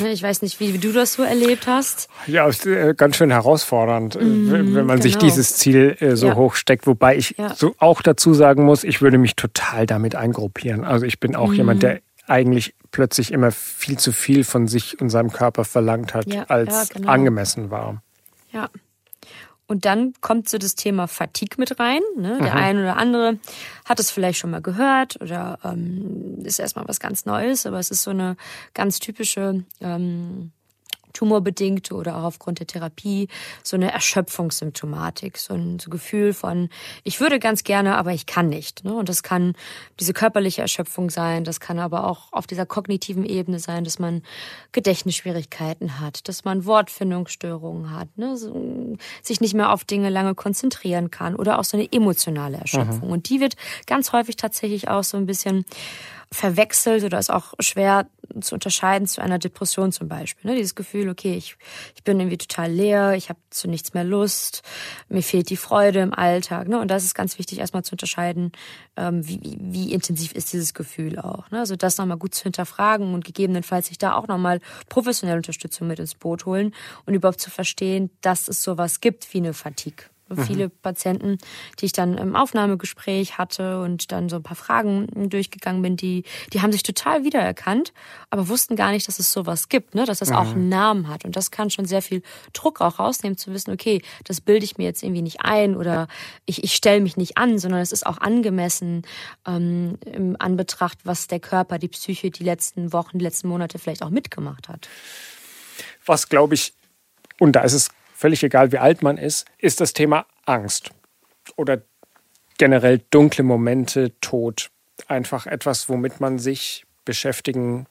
S2: Ne, ich weiß nicht, wie, du das so erlebt hast.
S1: Ja, äh, ganz schön herausfordernd, mm, wenn man genau. sich dieses Ziel äh, so ja. hoch steckt. Wobei ich ja. so auch dazu sagen muss, ich würde mich total damit eingruppieren. Also ich bin auch mm. jemand, der eigentlich plötzlich immer viel zu viel von sich und seinem Körper verlangt hat, ja, als genau. angemessen war.
S2: Ja. Und dann kommt so das Thema Fatigue mit rein. Ne? Der mhm. eine oder andere hat es vielleicht schon mal gehört oder ähm, ist erstmal was ganz Neues, aber es ist so eine ganz typische ähm, tumorbedingte oder auch aufgrund der Therapie so eine Erschöpfungssymptomatik, so ein so Gefühl von, ich würde ganz gerne, aber ich kann nicht. Ne? Und das kann diese körperliche Erschöpfung sein, das kann aber auch auf dieser kognitiven Ebene sein, dass man Gedächtnisschwierigkeiten hat, dass man Wortfindungsstörungen hat, ne? so, sich nicht mehr auf Dinge lange konzentrieren kann oder auch so eine emotionale Erschöpfung. Mhm. Und die wird ganz häufig tatsächlich auch so ein bisschen verwechselt oder ist auch schwer zu unterscheiden zu einer Depression zum Beispiel. Ne? Dieses Gefühl, okay, ich, ich bin irgendwie total leer, ich habe zu nichts mehr Lust, mir fehlt die Freude im Alltag. Ne? Und das ist ganz wichtig, erstmal zu unterscheiden, ähm, wie, wie intensiv ist dieses Gefühl auch. Ne? Also das nochmal gut zu hinterfragen und gegebenenfalls sich da auch nochmal professionelle Unterstützung mit ins Boot holen und überhaupt zu verstehen, dass es sowas gibt wie eine Fatigue. Mhm. Viele Patienten, die ich dann im Aufnahmegespräch hatte und dann so ein paar Fragen durchgegangen bin, die, die haben sich total wiedererkannt, aber wussten gar nicht, dass es sowas gibt, ne? dass das mhm. auch einen Namen hat. Und das kann schon sehr viel Druck auch rausnehmen, zu wissen, okay, das bilde ich mir jetzt irgendwie nicht ein oder ich, ich stelle mich nicht an, sondern es ist auch angemessen ähm, im Anbetracht, was der Körper, die Psyche die letzten Wochen, die letzten Monate vielleicht auch mitgemacht hat.
S1: Was glaube ich, und da ist es völlig egal, wie alt man ist, ist das Thema Angst oder generell dunkle Momente, Tod. Einfach etwas, womit man sich beschäftigen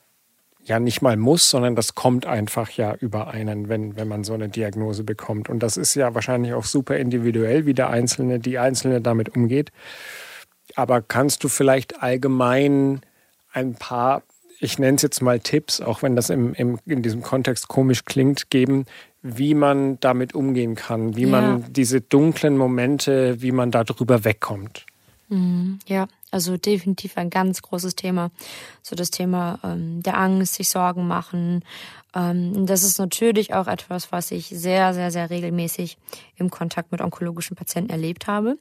S1: ja nicht mal muss, sondern das kommt einfach ja über einen, wenn, wenn man so eine Diagnose bekommt. Und das ist ja wahrscheinlich auch super individuell, wie der Einzelne, die Einzelne damit umgeht. Aber kannst du vielleicht allgemein ein paar, ich nenne es jetzt mal Tipps, auch wenn das im, im, in diesem Kontext komisch klingt, geben, wie man damit umgehen kann, wie ja. man diese dunklen Momente, wie man da drüber wegkommt.
S2: Mhm, ja, also definitiv ein ganz großes Thema. So das Thema ähm, der Angst, sich Sorgen machen. Ähm, das ist natürlich auch etwas, was ich sehr, sehr, sehr regelmäßig im Kontakt mit onkologischen Patienten erlebt habe.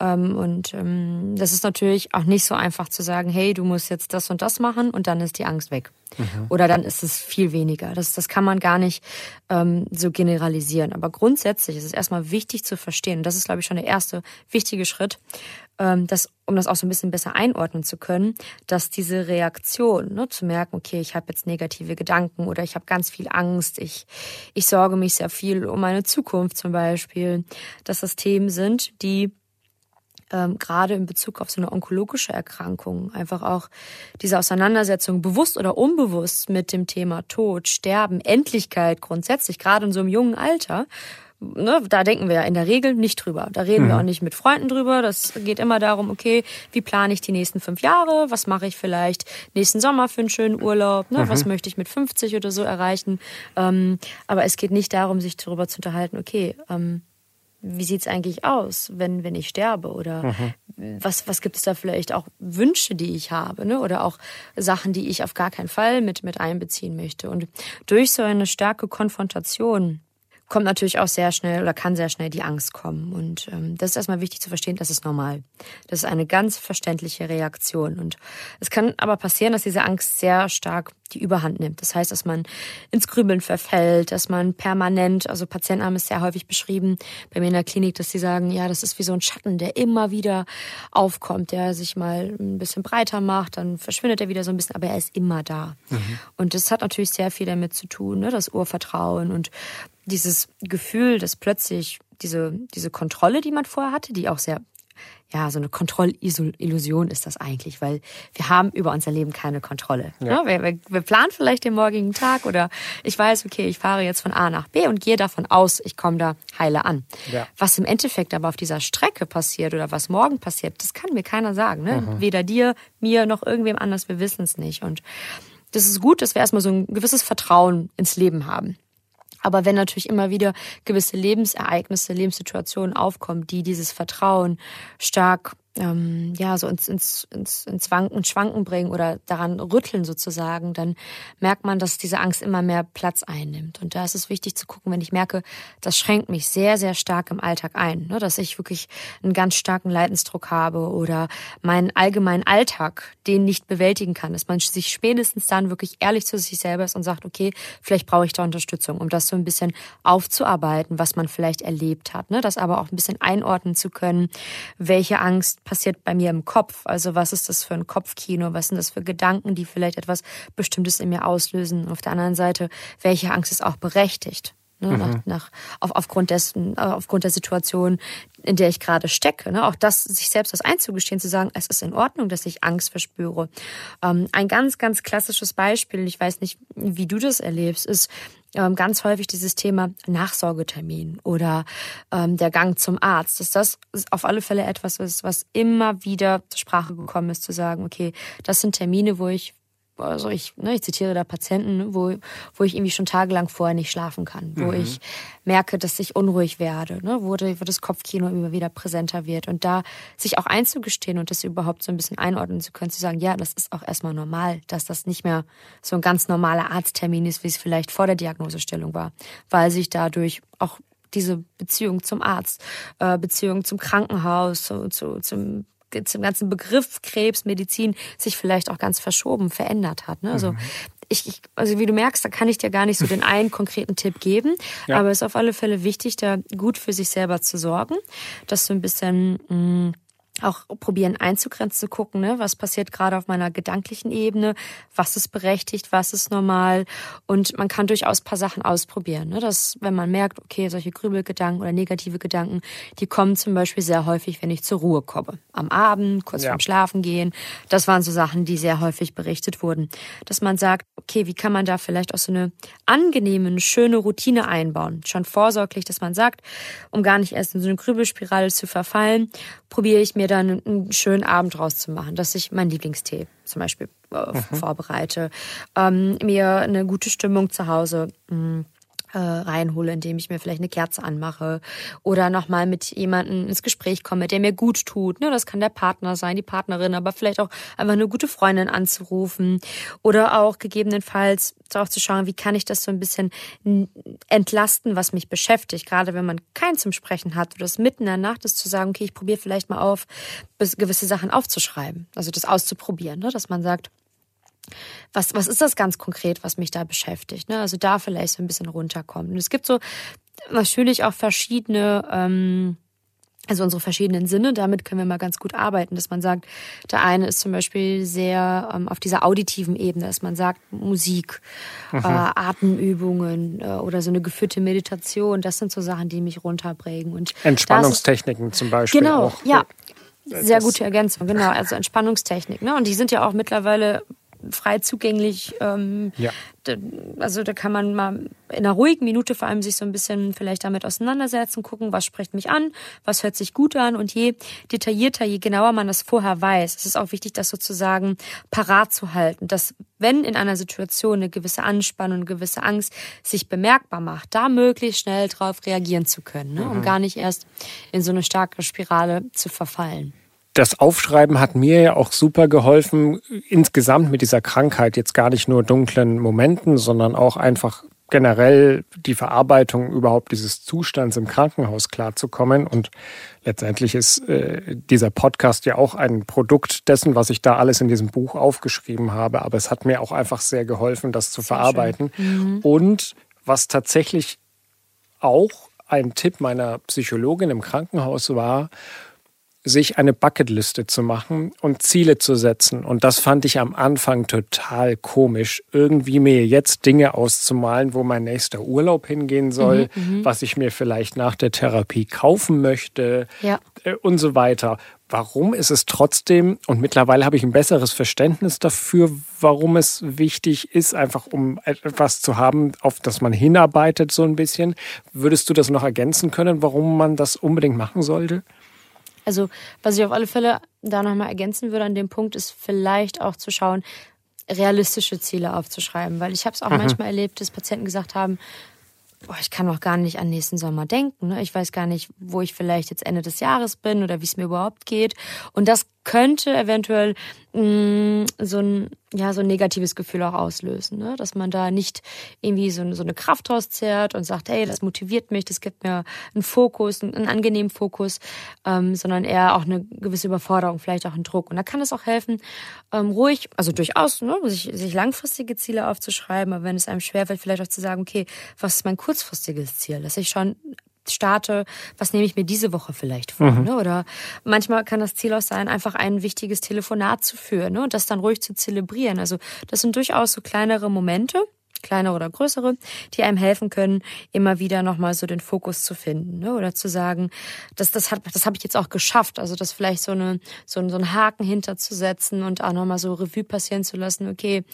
S2: Ähm, und ähm, das ist natürlich auch nicht so einfach zu sagen, hey, du musst jetzt das und das machen und dann ist die Angst weg. Mhm. Oder dann ist es viel weniger. Das, das kann man gar nicht ähm, so generalisieren. Aber grundsätzlich ist es erstmal wichtig zu verstehen, und das ist, glaube ich, schon der erste wichtige Schritt, ähm, dass, um das auch so ein bisschen besser einordnen zu können, dass diese Reaktion, ne, zu merken, okay, ich habe jetzt negative Gedanken oder ich habe ganz viel Angst, ich, ich sorge mich sehr viel um meine Zukunft zum Beispiel, dass das Themen sind, die ähm, gerade in Bezug auf so eine onkologische Erkrankung einfach auch diese Auseinandersetzung bewusst oder unbewusst mit dem Thema Tod, Sterben, Endlichkeit grundsätzlich, gerade in so einem jungen Alter, Ne, da denken wir ja in der Regel nicht drüber. Da reden mhm. wir auch nicht mit Freunden drüber. Das geht immer darum, okay, wie plane ich die nächsten fünf Jahre? Was mache ich vielleicht nächsten Sommer für einen schönen Urlaub? Ne? Mhm. Was möchte ich mit 50 oder so erreichen? Ähm, aber es geht nicht darum, sich darüber zu unterhalten, okay, ähm, wie sieht's eigentlich aus, wenn, wenn ich sterbe? Oder mhm. was, was gibt es da vielleicht auch Wünsche, die ich habe? Ne? Oder auch Sachen, die ich auf gar keinen Fall mit, mit einbeziehen möchte. Und durch so eine starke Konfrontation kommt natürlich auch sehr schnell oder kann sehr schnell die Angst kommen. Und ähm, das ist erstmal wichtig zu verstehen, das ist normal. Das ist eine ganz verständliche Reaktion. Und es kann aber passieren, dass diese Angst sehr stark die Überhand nimmt. Das heißt, dass man ins Grübeln verfällt, dass man permanent, also Patienten haben es sehr häufig beschrieben bei mir in der Klinik, dass sie sagen, ja, das ist wie so ein Schatten, der immer wieder aufkommt, der sich mal ein bisschen breiter macht, dann verschwindet er wieder so ein bisschen, aber er ist immer da. Mhm. Und das hat natürlich sehr viel damit zu tun, ne? das Urvertrauen und dieses Gefühl, dass plötzlich diese, diese Kontrolle, die man vorher hatte, die auch sehr ja, so eine Kontrollillusion ist das eigentlich, weil wir haben über unser Leben keine Kontrolle. Ja. Wir, wir, wir, planen vielleicht den morgigen Tag oder ich weiß, okay, ich fahre jetzt von A nach B und gehe davon aus, ich komme da heile an. Ja. Was im Endeffekt aber auf dieser Strecke passiert oder was morgen passiert, das kann mir keiner sagen. Ne? Mhm. Weder dir, mir noch irgendwem anders, wir wissen es nicht. Und das ist gut, dass wir erstmal so ein gewisses Vertrauen ins Leben haben. Aber wenn natürlich immer wieder gewisse Lebensereignisse, Lebenssituationen aufkommen, die dieses Vertrauen stark ähm, ja so ins, ins, ins, ins Wanken, Schwanken bringen oder daran rütteln sozusagen, dann merkt man, dass diese Angst immer mehr Platz einnimmt. Und da ist es wichtig zu gucken, wenn ich merke, das schränkt mich sehr, sehr stark im Alltag ein, ne? dass ich wirklich einen ganz starken Leidensdruck habe oder meinen allgemeinen Alltag, den nicht bewältigen kann, dass man sich spätestens dann wirklich ehrlich zu sich selber ist und sagt, okay, vielleicht brauche ich da Unterstützung, um das so ein bisschen aufzuarbeiten, was man vielleicht erlebt hat, ne? das aber auch ein bisschen einordnen zu können, welche Angst passiert bei mir im Kopf? Also was ist das für ein Kopfkino? Was sind das für Gedanken, die vielleicht etwas Bestimmtes in mir auslösen? Auf der anderen Seite, welche Angst ist auch berechtigt? Ne, mhm. nach, nach, auf, aufgrund dessen, äh, aufgrund der Situation, in der ich gerade stecke. Ne? Auch das, sich selbst das einzugestehen, zu sagen, es ist in Ordnung, dass ich Angst verspüre. Ähm, ein ganz, ganz klassisches Beispiel, ich weiß nicht, wie du das erlebst, ist, ähm, ganz häufig dieses Thema Nachsorgetermin oder ähm, der Gang zum Arzt, dass das auf alle Fälle etwas ist, was immer wieder zur Sprache gekommen ist, zu sagen, okay, das sind Termine, wo ich also ich, ne, ich zitiere da Patienten, wo, wo ich irgendwie schon tagelang vorher nicht schlafen kann, wo mhm. ich merke, dass ich unruhig werde, ne, wo, wo das Kopfkino immer wieder präsenter wird. Und da sich auch einzugestehen und das überhaupt so ein bisschen einordnen zu können, zu sagen, ja, das ist auch erstmal normal, dass das nicht mehr so ein ganz normaler Arzttermin ist, wie es vielleicht vor der Diagnosestellung war, weil sich dadurch auch diese Beziehung zum Arzt, äh, Beziehung zum Krankenhaus, zu, zu, zum zum ganzen Begriff Krebsmedizin sich vielleicht auch ganz verschoben, verändert hat. Ne? Also mhm. ich, ich, also wie du merkst, da kann ich dir gar nicht so den einen konkreten Tipp geben, ja. aber es ist auf alle Fälle wichtig, da gut für sich selber zu sorgen, dass du ein bisschen mh, mm, auch probieren einzugrenzen, zu gucken, ne, was passiert gerade auf meiner gedanklichen Ebene, was ist berechtigt, was ist normal. Und man kann durchaus paar Sachen ausprobieren, ne, dass wenn man merkt, okay, solche Grübelgedanken oder negative Gedanken, die kommen zum Beispiel sehr häufig, wenn ich zur Ruhe komme, am Abend, kurz ja. vorm Schlafen gehen, das waren so Sachen, die sehr häufig berichtet wurden, dass man sagt, okay, wie kann man da vielleicht auch so eine angenehme, schöne Routine einbauen, schon vorsorglich, dass man sagt, um gar nicht erst in so eine Grübelspirale zu verfallen, probiere ich mir dann einen schönen Abend rauszumachen, dass ich meinen Lieblingstee zum Beispiel äh, mhm. vorbereite, ähm, mir eine gute Stimmung zu Hause mh, mm, äh, reinhole, indem ich mir vielleicht eine Kerze anmache oder nochmal mit jemandem ins Gespräch komme, der mir gut tut. Ne? Das kann der Partner sein, die Partnerin, aber vielleicht auch einfach eine gute Freundin anzurufen oder auch gegebenenfalls auch zu schauen, wie kann ich das so ein bisschen entlasten, was mich beschäftigt. Gerade wenn man keinen zum Sprechen hat oder es mitten in der Nacht ist, zu sagen, okay, ich probiere vielleicht mal auf, gewisse Sachen aufzuschreiben, also das auszuprobieren, ne? dass man sagt, was, was ist das ganz konkret, was mich da beschäftigt? Ne? Also da vielleicht so ein bisschen runterkommen. Und es gibt so natürlich auch verschiedene, ähm, also unsere verschiedenen Sinne, damit können wir mal ganz gut arbeiten, dass man sagt, der eine ist zum Beispiel sehr ähm, auf dieser auditiven Ebene, dass man sagt, Musik, mhm. äh, Atemübungen äh, oder so eine geführte Meditation, das sind so Sachen, die mich runterbringen. Und
S1: Entspannungstechniken ist, zum Beispiel.
S2: Genau,
S1: auch.
S2: ja. Sehr gute Ergänzung, genau. Also Entspannungstechnik. Ne? Und die sind ja auch mittlerweile frei zugänglich. Ähm, ja. Also da kann man mal in einer ruhigen Minute vor allem sich so ein bisschen vielleicht damit auseinandersetzen, gucken, was spricht mich an, was hört sich gut an und je detaillierter, je genauer man das vorher weiß, es ist auch wichtig, das sozusagen parat zu halten, dass wenn in einer Situation eine gewisse Anspannung, eine gewisse Angst sich bemerkbar macht, da möglichst schnell darauf reagieren zu können, ne? um mhm. gar nicht erst in so eine starke Spirale zu verfallen
S1: das Aufschreiben hat mir ja auch super geholfen, insgesamt mit dieser Krankheit, jetzt gar nicht nur dunklen Momenten, sondern auch einfach generell die Verarbeitung überhaupt dieses Zustands im Krankenhaus klarzukommen. Und letztendlich ist äh, dieser Podcast ja auch ein Produkt dessen, was ich da alles in diesem Buch aufgeschrieben habe. Aber es hat mir auch einfach sehr geholfen, das zu sehr verarbeiten. Mhm. Und was tatsächlich auch ein Tipp meiner Psychologin im Krankenhaus war, sich eine Bucketliste zu machen und Ziele zu setzen. Und das fand ich am Anfang total komisch, irgendwie mir jetzt Dinge auszumalen, wo mein nächster Urlaub hingehen soll, mhm, mhm. was ich mir vielleicht nach der Therapie kaufen möchte ja. Äh, und so weiter. Warum ist es trotzdem, und mittlerweile habe ich ein besseres Verständnis dafür, warum es wichtig ist, einfach um etwas zu haben, auf das man hinarbeitet, so ein bisschen. Würdest du das noch ergänzen können, warum man das unbedingt machen sollte?
S2: Also, was ich auf alle Fälle da nochmal ergänzen würde an dem Punkt, ist vielleicht auch zu schauen, realistische Ziele aufzuschreiben. Weil ich habe es auch mhm. manchmal erlebt, dass Patienten gesagt haben, boah, ich kann noch gar nicht an nächsten Sommer denken. Ne? Ich weiß gar nicht, wo ich vielleicht jetzt Ende des Jahres bin oder wie es mir überhaupt geht. Und das könnte eventuell mh, mm, so ein ja so ein negatives Gefühl auch auslösen, ne? dass man da nicht irgendwie so, so eine Kraft rauszehrt und sagt, hey, das motiviert mich, das gibt mir einen Fokus, einen, einen angenehmen Fokus, ähm, sondern eher auch eine gewisse Überforderung, vielleicht auch einen Druck. Und da kann es auch helfen, ähm, ruhig, also durchaus, ne, sich, sich langfristige Ziele aufzuschreiben, aber wenn es einem schwerfällt, vielleicht auch zu sagen, okay, was ist mein kurzfristiges Ziel, dass ich schon starte, was nehme ich mir diese Woche vielleicht vor? Mhm. Ne? Oder manchmal kann das Ziel auch sein, einfach ein wichtiges Telefonat zu führen ne? und das dann ruhig zu zelebrieren. Also das sind durchaus so kleinere Momente, kleinere oder größere, die einem helfen können, immer wieder nochmal so den Fokus zu finden. Ne? Oder zu sagen, das, das, hat, das habe ich jetzt auch geschafft. Also das vielleicht so, eine, so, so einen Haken hinterzusetzen und auch nochmal so Revue passieren zu lassen, okay,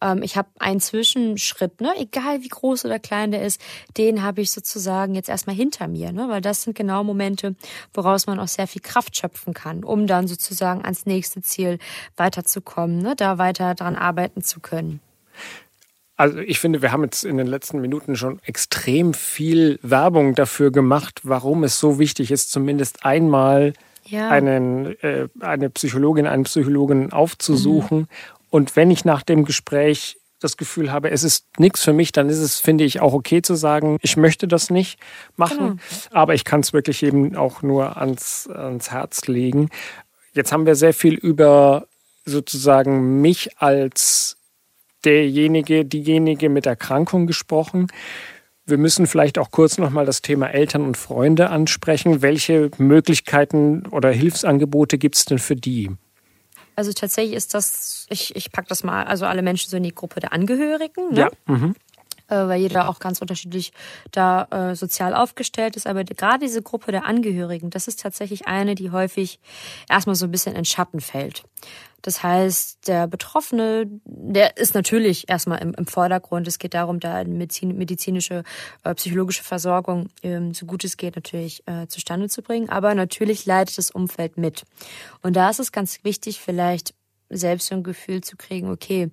S2: ähm, ich habe einen Zwischenschritt, ne? egal wie groß oder klein der ist, den habe ich sozusagen jetzt erstmal hinter mir. Ne? Weil das sind genau Momente, woraus man auch sehr viel Kraft schöpfen kann, um dann sozusagen ans nächste Ziel weiterzukommen, ne? da weiter dran arbeiten zu können.
S1: Also ich finde, wir haben jetzt in den letzten Minuten schon extrem viel Werbung dafür gemacht, warum es so wichtig ist, zumindest einmal ja. einen, äh, eine Psychologin, einen Psychologen aufzusuchen. Mhm. Und wenn ich nach dem Gespräch das Gefühl habe, es ist nichts für mich, dann ist es, finde ich, auch okay zu sagen, ich möchte das nicht machen. Genau. Aber ich kann es wirklich eben auch nur ans, ans Herz legen. Jetzt haben wir sehr viel über sozusagen mich als derjenige, diejenige mit Erkrankung gesprochen. Wir müssen vielleicht auch kurz nochmal das Thema Eltern und Freunde ansprechen. Welche Möglichkeiten oder Hilfsangebote gibt es denn für die?
S2: Also tatsächlich ist das, ich, ich packe das mal, also alle Menschen so in die Gruppe der Angehörigen. Ne?
S1: Ja. Mhm.
S2: Äh, weil jeder auch ganz unterschiedlich da äh, sozial aufgestellt ist. Aber gerade diese Gruppe der Angehörigen, das ist tatsächlich eine, die häufig erstmal so ein bisschen in Schatten fällt. Das heißt, der Betroffene, der ist natürlich erstmal im, im Vordergrund. Es geht darum, da Medizin, medizinische, äh, psychologische Versorgung, ähm, so gut es geht, natürlich äh, zustande zu bringen. Aber natürlich leidet das Umfeld mit. Und da ist es ganz wichtig, vielleicht selbst so ein Gefühl zu kriegen, okay,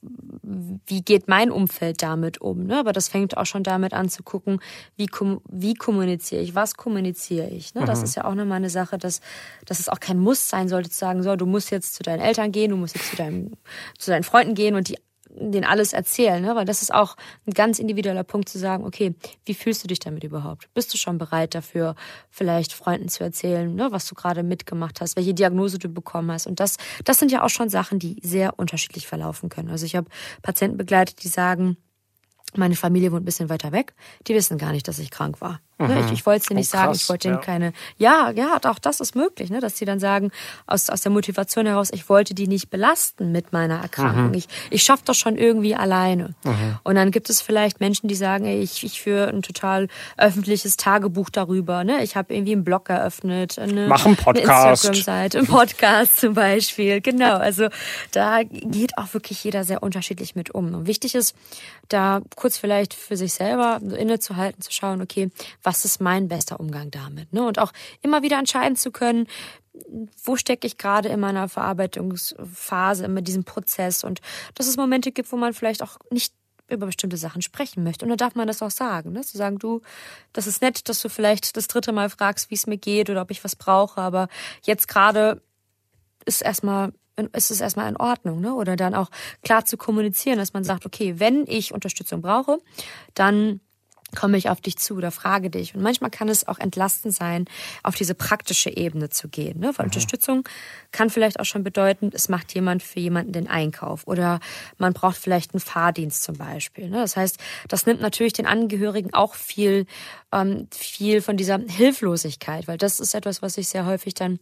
S2: wie geht mein Umfeld damit um? Ne? Aber das fängt auch schon damit an zu gucken, wie, kom wie kommuniziere ich, was kommuniziere ich. Ne? Mhm. Das ist ja auch nochmal eine Sache, dass, dass es auch kein Muss sein sollte, zu sagen, so, du musst jetzt zu deinen Eltern gehen, du musst jetzt zu, deinem, zu deinen Freunden gehen und die den alles erzählen, ne? weil das ist auch ein ganz individueller Punkt zu sagen, okay, wie fühlst du dich damit überhaupt? Bist du schon bereit dafür, vielleicht Freunden zu erzählen, ne? was du gerade mitgemacht hast, welche Diagnose du bekommen hast? Und das, das sind ja auch schon Sachen, die sehr unterschiedlich verlaufen können. Also ich habe Patienten begleitet, die sagen, meine Familie wohnt ein bisschen weiter weg, die wissen gar nicht, dass ich krank war. Ne? Ich, ich wollte es dir nicht oh, sagen, ich wollte ja. keine. Ja, ja, auch das ist möglich, ne? dass sie dann sagen, aus, aus der Motivation heraus, ich wollte die nicht belasten mit meiner Erkrankung. Mhm. Ich, ich schaffe das schon irgendwie alleine. Mhm. Und dann gibt es vielleicht Menschen, die sagen, ey, ich, ich führe ein total öffentliches Tagebuch darüber. Ne? Ich habe irgendwie einen Blog eröffnet, eine,
S1: Mach einen Podcast. eine
S2: Instagram-Seite, einen Podcast zum Beispiel. Genau, also da geht auch wirklich jeder sehr unterschiedlich mit um. Und wichtig ist, da kurz vielleicht für sich selber innezuhalten, zu schauen, okay, was ist mein bester Umgang damit? Ne? Und auch immer wieder entscheiden zu können, wo stecke ich gerade in meiner Verarbeitungsphase, in diesem Prozess und dass es Momente gibt, wo man vielleicht auch nicht über bestimmte Sachen sprechen möchte. Und dann darf man das auch sagen. Ne? Zu sagen, du, das ist nett, dass du vielleicht das dritte Mal fragst, wie es mir geht oder ob ich was brauche, aber jetzt gerade ist erstmal ist es erstmal in Ordnung, ne? Oder dann auch klar zu kommunizieren, dass man sagt, okay, wenn ich Unterstützung brauche, dann komme ich auf dich zu oder frage dich. Und manchmal kann es auch entlastend sein, auf diese praktische Ebene zu gehen. Ne? Weil mhm. Unterstützung kann vielleicht auch schon bedeuten, es macht jemand für jemanden den Einkauf oder man braucht vielleicht einen Fahrdienst zum Beispiel. Ne? Das heißt, das nimmt natürlich den Angehörigen auch viel, ähm, viel von dieser Hilflosigkeit, weil das ist etwas, was ich sehr häufig dann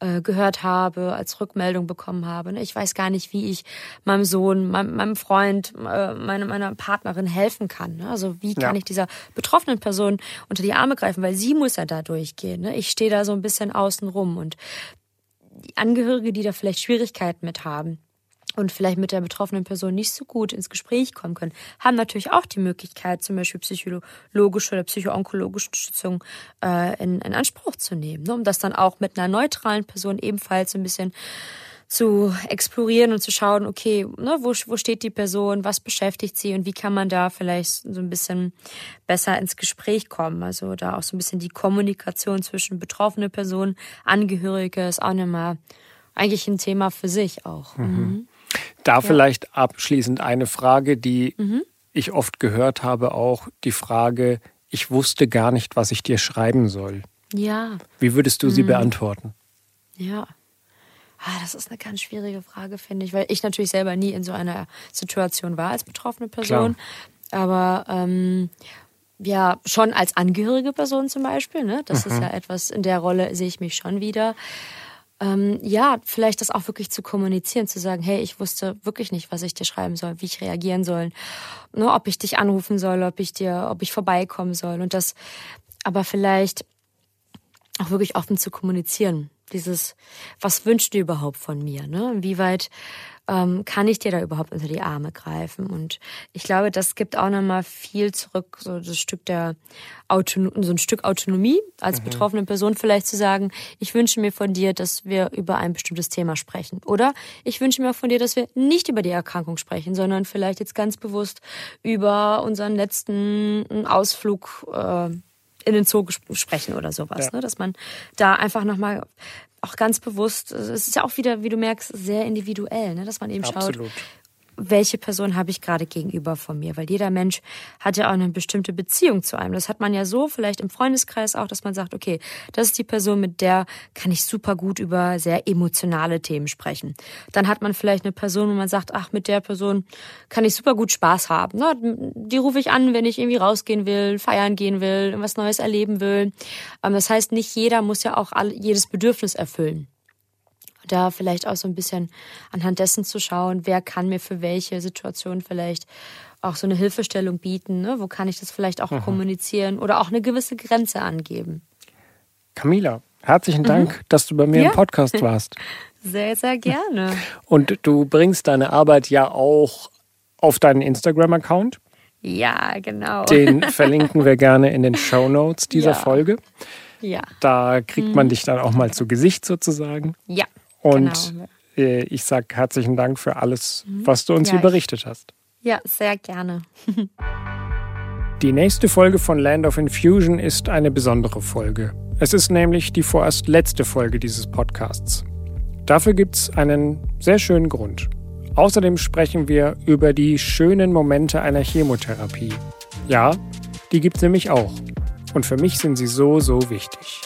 S2: äh, gehört habe, als Rückmeldung bekommen habe. Ne? Ich weiß gar nicht, wie ich meinem Sohn, meinem, meinem Freund, äh, meine, meiner Partnerin helfen kann. Ne? Also wie kann ja. ich dieser betroffenen Person unter die Arme greifen, weil sie muss ja da durchgehen. Ne? Ich stehe da so ein bisschen außen rum und die Angehörige, die da vielleicht Schwierigkeiten mit haben, und vielleicht mit der betroffenen Person nicht so gut ins Gespräch kommen können, haben natürlich auch die Möglichkeit, zum Beispiel psychologische oder psychoonkologische Unterstützung äh, in, in Anspruch zu nehmen, ne? um das dann auch mit einer neutralen Person ebenfalls ein bisschen zu explorieren und zu schauen, okay, ne, wo, wo steht die Person, was beschäftigt sie und wie kann man da vielleicht so ein bisschen besser ins Gespräch kommen. Also da auch so ein bisschen die Kommunikation zwischen betroffene Person, Angehörige ist auch nochmal eigentlich ein Thema für sich auch. Mhm. Mhm.
S1: Da ja. vielleicht abschließend eine Frage, die mhm. ich oft gehört habe, auch die Frage, ich wusste gar nicht, was ich dir schreiben soll.
S2: Ja.
S1: Wie würdest du mhm. sie beantworten?
S2: Ja. Ah, das ist eine ganz schwierige Frage, finde ich, weil ich natürlich selber nie in so einer Situation war als betroffene Person. Klar. Aber ähm, ja, schon als angehörige Person zum Beispiel, ne? Das mhm. ist ja etwas, in der Rolle sehe ich mich schon wieder ähm, ja, vielleicht das auch wirklich zu kommunizieren, zu sagen, hey, ich wusste wirklich nicht, was ich dir schreiben soll, wie ich reagieren soll, ne, ob ich dich anrufen soll, ob ich dir, ob ich vorbeikommen soll und das aber vielleicht auch wirklich offen zu kommunizieren. Dieses, was wünscht du überhaupt von mir? Ne? Inwieweit ähm, kann ich dir da überhaupt unter die Arme greifen? Und ich glaube, das gibt auch nochmal viel zurück, so das Stück der Autonom so ein Stück Autonomie als mhm. betroffene Person vielleicht zu sagen, ich wünsche mir von dir, dass wir über ein bestimmtes Thema sprechen. Oder ich wünsche mir von dir, dass wir nicht über die Erkrankung sprechen, sondern vielleicht jetzt ganz bewusst über unseren letzten Ausflug äh, in den Zoo sprechen oder sowas. Ja. Ne? Dass man da einfach nochmal auch ganz bewusst, es ist ja auch wieder, wie du merkst, sehr individuell, ne? dass man eben Absolut. schaut, welche Person habe ich gerade gegenüber von mir? Weil jeder Mensch hat ja auch eine bestimmte Beziehung zu einem. Das hat man ja so vielleicht im Freundeskreis auch, dass man sagt, okay, das ist die Person, mit der kann ich super gut über sehr emotionale Themen sprechen. Dann hat man vielleicht eine Person, wo man sagt, ach, mit der Person kann ich super gut Spaß haben. Die rufe ich an, wenn ich irgendwie rausgehen will, feiern gehen will, was Neues erleben will. Ähm, das heißt, nicht jeder muss ja auch jedes Bedürfnis erfüllen da vielleicht auch so ein bisschen anhand dessen zu schauen, wer kann mir für welche Situation vielleicht auch so eine Hilfestellung bieten, ne? wo kann ich das vielleicht auch mhm. kommunizieren oder auch eine gewisse Grenze angeben.
S1: Camila, herzlichen Dank, mhm. dass du bei mir ja. im Podcast warst.
S2: Sehr, sehr gerne.
S1: Und du bringst deine Arbeit ja auch auf deinen Instagram-Account.
S2: Ja, genau.
S1: Den verlinken wir gerne in den Show Notes dieser ja. Folge.
S2: Ja.
S1: Da kriegt man mhm. dich dann auch mal zu Gesicht sozusagen.
S2: Ja.
S1: Und genau. Äh, ich sage herzlichen Dank für alles, mhm. was du uns ja, hier berichtet hast.
S2: Ja, sehr gerne.
S1: Die nächste Folge von Land of Infusion ist eine besondere Folge. Es ist nämlich die vorerst letzte Folge dieses Podcasts. Dafür gibt es einen sehr schönen Grund. Außerdem sprechen wir über die schönen Momente einer Chemotherapie. Ja, die gibt es nämlich auch. Und für mich sind sie so, so wichtig.